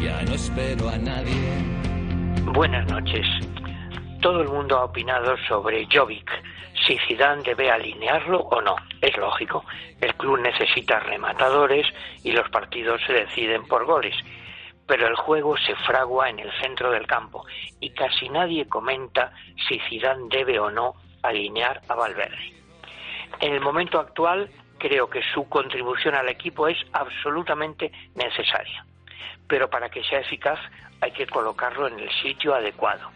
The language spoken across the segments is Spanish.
ya no espero a nadie. Buenas noches. Todo el mundo ha opinado sobre Jovic, si Zidane debe alinearlo o no. Es lógico, el club necesita rematadores y los partidos se deciden por goles. Pero el juego se fragua en el centro del campo y casi nadie comenta si Zidane debe o no alinear a Valverde. En el momento actual creo que su contribución al equipo es absolutamente necesaria. Pero para que sea eficaz hay que colocarlo en el sitio adecuado.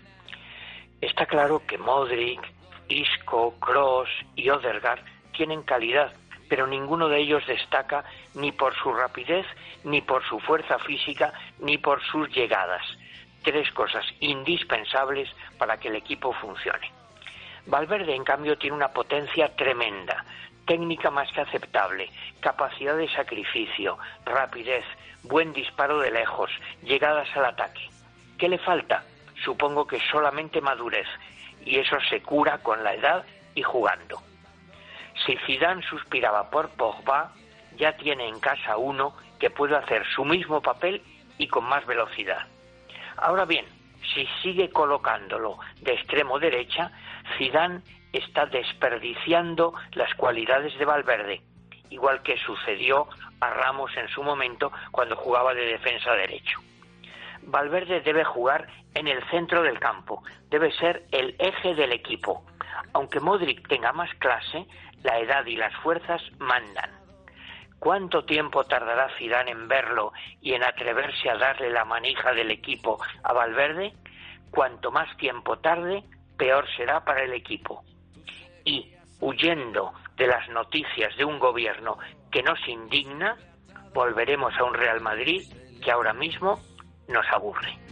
Está claro que Modric, Isco, Kroos y Odegaard tienen calidad, pero ninguno de ellos destaca ni por su rapidez, ni por su fuerza física, ni por sus llegadas. Tres cosas indispensables para que el equipo funcione. Valverde, en cambio, tiene una potencia tremenda, técnica más que aceptable, capacidad de sacrificio, rapidez, buen disparo de lejos, llegadas al ataque. ¿Qué le falta? Supongo que solamente madurez, y eso se cura con la edad y jugando. Si Zidane suspiraba por Pogba, ya tiene en casa uno que puede hacer su mismo papel y con más velocidad. Ahora bien, si sigue colocándolo de extremo derecha, Zidane está desperdiciando las cualidades de Valverde, igual que sucedió a Ramos en su momento cuando jugaba de defensa derecho. Valverde debe jugar en el centro del campo, debe ser el eje del equipo. Aunque Modric tenga más clase, la edad y las fuerzas mandan. ¿Cuánto tiempo tardará Zidane en verlo y en atreverse a darle la manija del equipo a Valverde? Cuanto más tiempo tarde, peor será para el equipo. Y, huyendo de las noticias de un gobierno que nos indigna, volveremos a un Real Madrid que ahora mismo nos aburre.